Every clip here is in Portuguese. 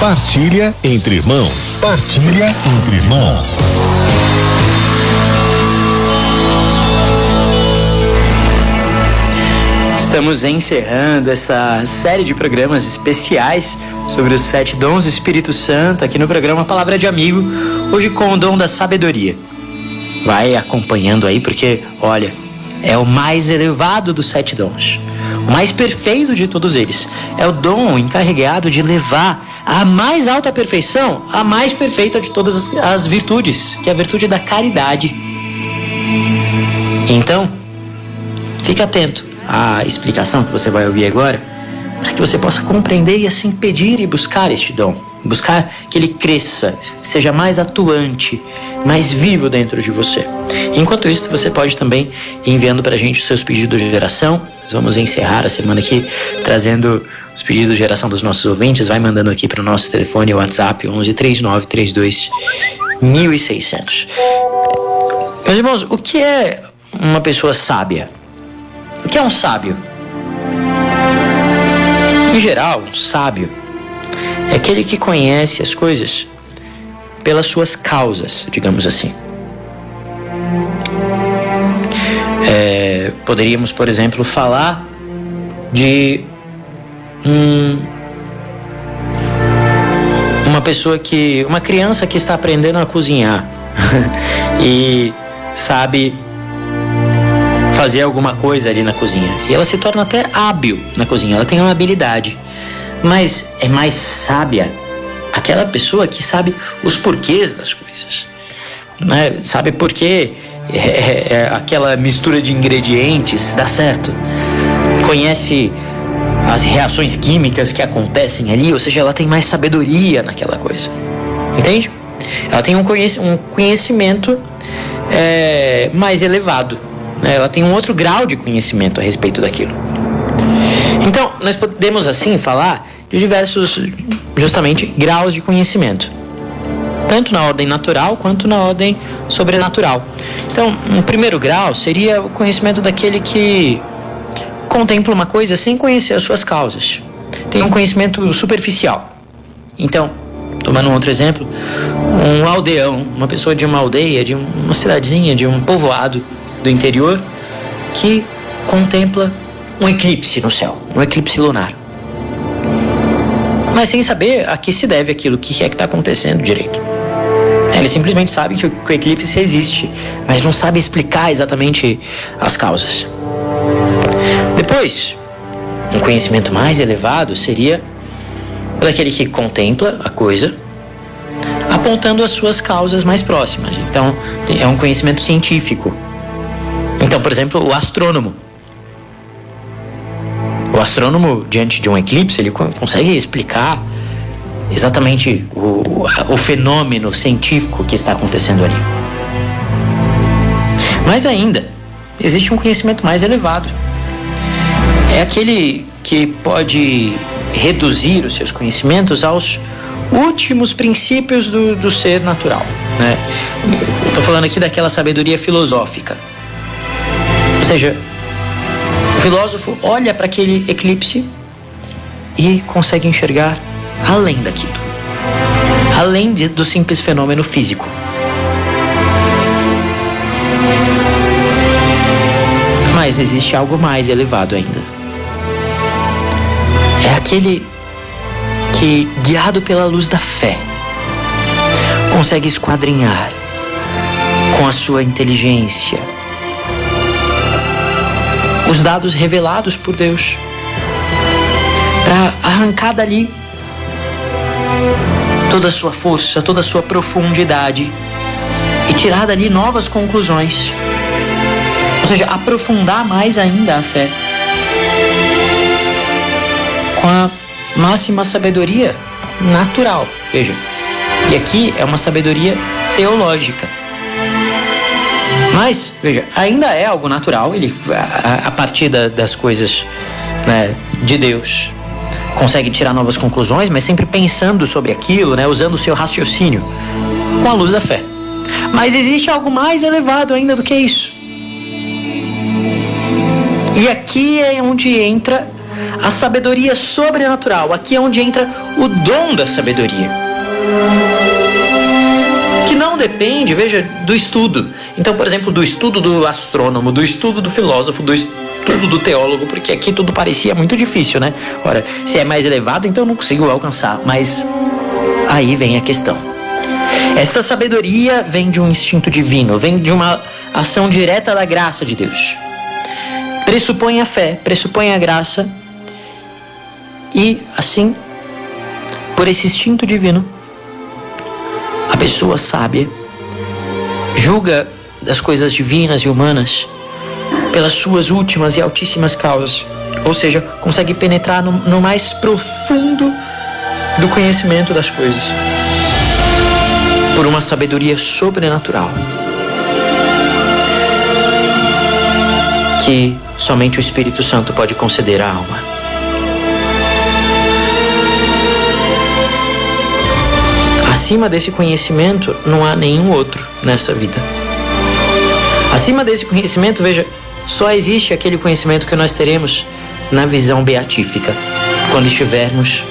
Partilha entre irmãos. Partilha entre irmãos. Estamos encerrando essa série de programas especiais sobre os sete dons do Espírito Santo aqui no programa Palavra de Amigo, hoje com o dom da sabedoria. Vai acompanhando aí, porque, olha, é o mais elevado dos sete dons, o mais perfeito de todos eles. É o dom encarregado de levar a mais alta perfeição, a mais perfeita de todas as, as virtudes, que é a virtude da caridade. Então, fique atento à explicação que você vai ouvir agora, para que você possa compreender e assim pedir e buscar este dom buscar que ele cresça, seja mais atuante, mais vivo dentro de você. Enquanto isso, você pode também ir enviando para a gente os seus pedidos de geração. Nós vamos encerrar a semana aqui trazendo os pedidos de geração dos nossos ouvintes. Vai mandando aqui para o nosso telefone WhatsApp 11 39 32 1600. Meus irmãos, o que é uma pessoa sábia? O que é um sábio? Em geral, um sábio é aquele que conhece as coisas pelas suas causas, digamos assim. É, poderíamos, por exemplo, falar de um, uma pessoa que. uma criança que está aprendendo a cozinhar e sabe fazer alguma coisa ali na cozinha. E ela se torna até hábil na cozinha, ela tem uma habilidade. Mas é mais sábia aquela pessoa que sabe os porquês das coisas. Né? Sabe por que é, é, é aquela mistura de ingredientes dá certo. Conhece as reações químicas que acontecem ali, ou seja, ela tem mais sabedoria naquela coisa. Entende? Ela tem um, conhecimento é, mais elevado. Né? Ela tem um outro grau de conhecimento a respeito daquilo. Então, nós podemos assim falar de diversos, justamente, graus de conhecimento, tanto na ordem natural quanto na ordem sobrenatural. Então, um primeiro grau seria o conhecimento daquele que contempla uma coisa sem conhecer as suas causas, tem um conhecimento superficial. Então, tomando um outro exemplo, um aldeão, uma pessoa de uma aldeia, de uma cidadezinha, de um povoado do interior, que contempla um eclipse no céu, um eclipse lunar. Mas sem saber a que se deve aquilo, o que é que está acontecendo direito. Ele simplesmente sabe que o eclipse existe, mas não sabe explicar exatamente as causas. Depois, um conhecimento mais elevado seria daquele que contempla a coisa, apontando as suas causas mais próximas. Então, é um conhecimento científico. Então, por exemplo, o astrônomo o astrônomo, diante de um eclipse, ele consegue explicar exatamente o, o fenômeno científico que está acontecendo ali. Mas ainda, existe um conhecimento mais elevado. É aquele que pode reduzir os seus conhecimentos aos últimos princípios do, do ser natural. Né? Estou falando aqui daquela sabedoria filosófica. Ou seja, o filósofo olha para aquele eclipse e consegue enxergar além daquilo, além de, do simples fenômeno físico. Mas existe algo mais elevado ainda. É aquele que, guiado pela luz da fé, consegue esquadrinhar com a sua inteligência, os dados revelados por Deus, para arrancar dali toda a sua força, toda a sua profundidade e tirar dali novas conclusões. Ou seja, aprofundar mais ainda a fé com a máxima sabedoria natural. Veja, e aqui é uma sabedoria teológica. Mas, veja, ainda é algo natural, ele, a, a partir da, das coisas né, de Deus, consegue tirar novas conclusões, mas sempre pensando sobre aquilo, né, usando o seu raciocínio com a luz da fé. Mas existe algo mais elevado ainda do que isso. E aqui é onde entra a sabedoria sobrenatural. Aqui é onde entra o dom da sabedoria. Não depende, veja, do estudo. Então, por exemplo, do estudo do astrônomo, do estudo do filósofo, do estudo do teólogo, porque aqui tudo parecia muito difícil, né? Ora, se é mais elevado, então eu não consigo alcançar. Mas aí vem a questão. Esta sabedoria vem de um instinto divino, vem de uma ação direta da graça de Deus. Pressupõe a fé, pressupõe a graça e, assim, por esse instinto divino, pessoa sábia julga das coisas divinas e humanas pelas suas últimas e altíssimas causas, ou seja, consegue penetrar no, no mais profundo do conhecimento das coisas. Por uma sabedoria sobrenatural. Que somente o Espírito Santo pode conceder à alma. Acima desse conhecimento não há nenhum outro nessa vida. Acima desse conhecimento, veja, só existe aquele conhecimento que nós teremos na visão beatífica, quando estivermos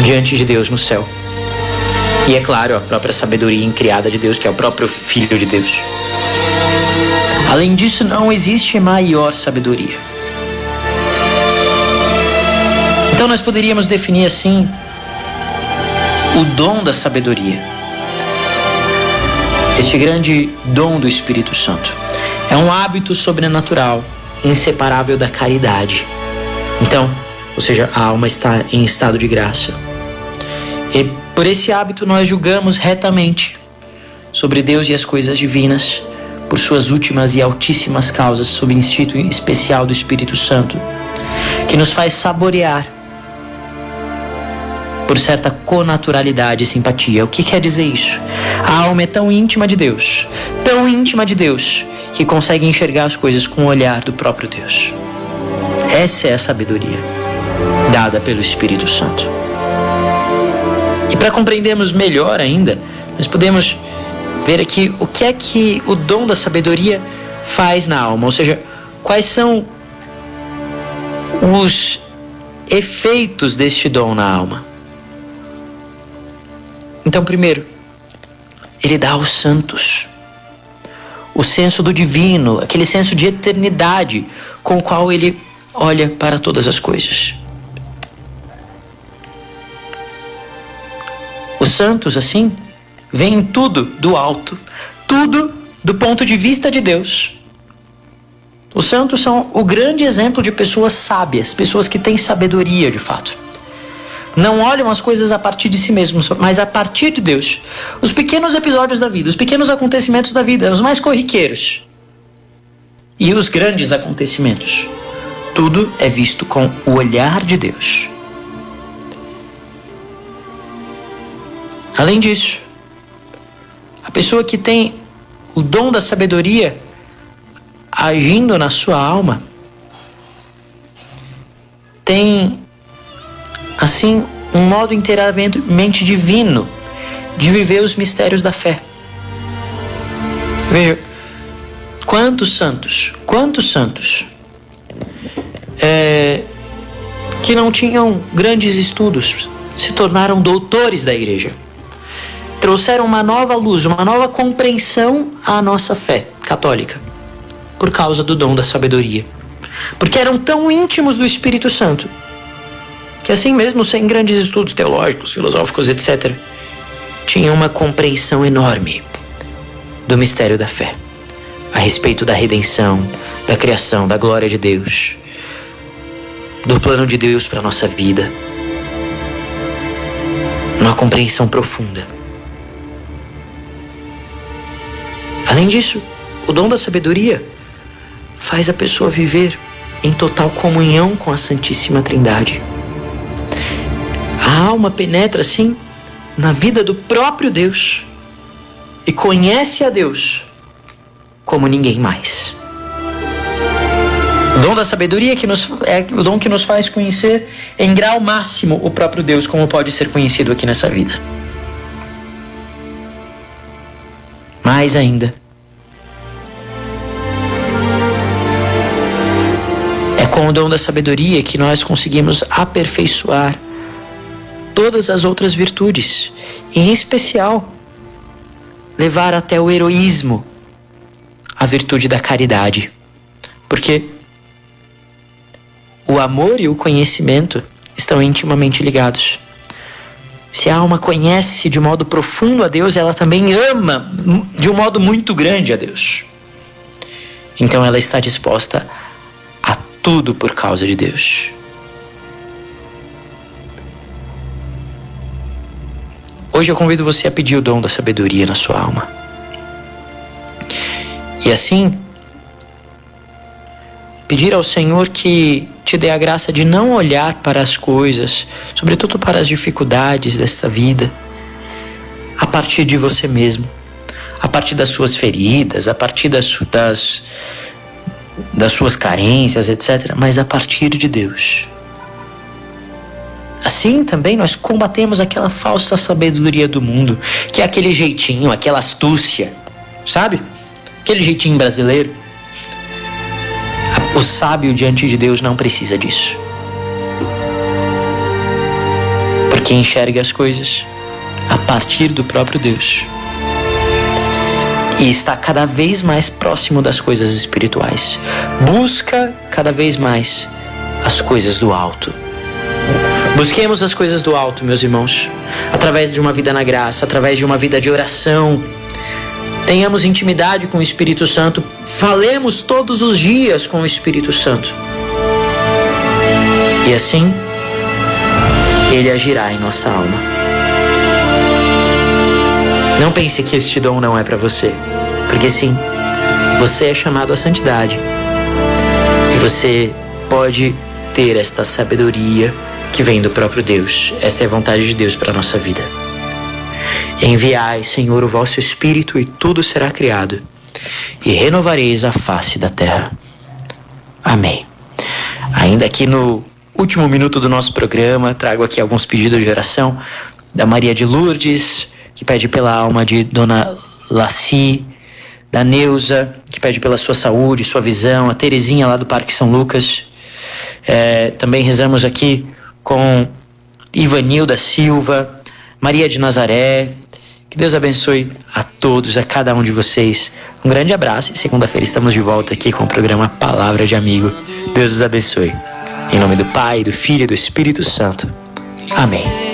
diante de Deus no céu. E é claro, a própria sabedoria incriada de Deus, que é o próprio Filho de Deus. Além disso, não existe maior sabedoria. Então nós poderíamos definir assim o dom da sabedoria. Este grande dom do Espírito Santo é um hábito sobrenatural, inseparável da caridade. Então, ou seja, a alma está em estado de graça. E por esse hábito nós julgamos retamente sobre Deus e as coisas divinas, por suas últimas e altíssimas causas, sob instinto especial do Espírito Santo, que nos faz saborear por certa conaturalidade e simpatia. O que quer dizer isso? A alma é tão íntima de Deus, tão íntima de Deus, que consegue enxergar as coisas com o olhar do próprio Deus. Essa é a sabedoria dada pelo Espírito Santo. E para compreendermos melhor ainda, nós podemos ver aqui o que é que o dom da sabedoria faz na alma, ou seja, quais são os efeitos deste dom na alma. Então, primeiro, ele dá aos santos o senso do divino, aquele senso de eternidade com o qual ele olha para todas as coisas. Os santos, assim, veem tudo do alto, tudo do ponto de vista de Deus. Os santos são o grande exemplo de pessoas sábias, pessoas que têm sabedoria de fato. Não olham as coisas a partir de si mesmos, mas a partir de Deus. Os pequenos episódios da vida, os pequenos acontecimentos da vida, os mais corriqueiros. E os grandes acontecimentos. Tudo é visto com o olhar de Deus. Além disso, a pessoa que tem o dom da sabedoria agindo na sua alma tem assim um modo inteiramente divino de viver os mistérios da fé. Veja, quantos santos, quantos santos é, que não tinham grandes estudos se tornaram doutores da igreja trouxeram uma nova luz, uma nova compreensão à nossa fé católica, por causa do dom da sabedoria. Porque eram tão íntimos do Espírito Santo, que assim mesmo, sem grandes estudos teológicos, filosóficos, etc., tinham uma compreensão enorme do mistério da fé, a respeito da redenção, da criação, da glória de Deus, do plano de Deus para nossa vida. Uma compreensão profunda. Além disso, o dom da sabedoria faz a pessoa viver em total comunhão com a Santíssima Trindade. A alma penetra assim na vida do próprio Deus e conhece a Deus como ninguém mais. O dom da sabedoria que nos, é o dom que nos faz conhecer em grau máximo o próprio Deus, como pode ser conhecido aqui nessa vida. Mais ainda, com o dom da sabedoria que nós conseguimos aperfeiçoar todas as outras virtudes, em especial levar até o heroísmo a virtude da caridade. Porque o amor e o conhecimento estão intimamente ligados. Se a alma conhece de modo profundo a Deus, ela também ama de um modo muito grande a Deus. Então ela está disposta a tudo por causa de Deus. Hoje eu convido você a pedir o dom da sabedoria na sua alma. E assim, pedir ao Senhor que te dê a graça de não olhar para as coisas, sobretudo para as dificuldades desta vida, a partir de você mesmo, a partir das suas feridas, a partir das, das, das suas carências, etc., mas a partir de Deus. Assim também nós combatemos aquela falsa sabedoria do mundo, que é aquele jeitinho, aquela astúcia, sabe? Aquele jeitinho brasileiro. O sábio diante de Deus não precisa disso. Porque enxerga as coisas a partir do próprio Deus. E está cada vez mais próximo das coisas espirituais. Busca cada vez mais as coisas do alto. Busquemos as coisas do alto, meus irmãos, através de uma vida na graça, através de uma vida de oração. Tenhamos intimidade com o Espírito Santo, falemos todos os dias com o Espírito Santo. E assim, ele agirá em nossa alma. Não pense que este dom não é para você, porque sim, você é chamado à santidade. E você pode ter esta sabedoria que vem do próprio Deus. Esta é a vontade de Deus para a nossa vida. Enviai, Senhor, o vosso Espírito, e tudo será criado, e renovareis a face da terra. Amém. Ainda aqui no último minuto do nosso programa, trago aqui alguns pedidos de oração da Maria de Lourdes, que pede pela alma de Dona Laci, da Neuza, que pede pela sua saúde, sua visão, a Terezinha lá do Parque São Lucas. É, também rezamos aqui com Ivanilda Silva, Maria de Nazaré. Que Deus abençoe a todos, a cada um de vocês. Um grande abraço e segunda-feira estamos de volta aqui com o programa Palavra de Amigo. Deus os abençoe. Em nome do Pai, do Filho e do Espírito Santo. Amém.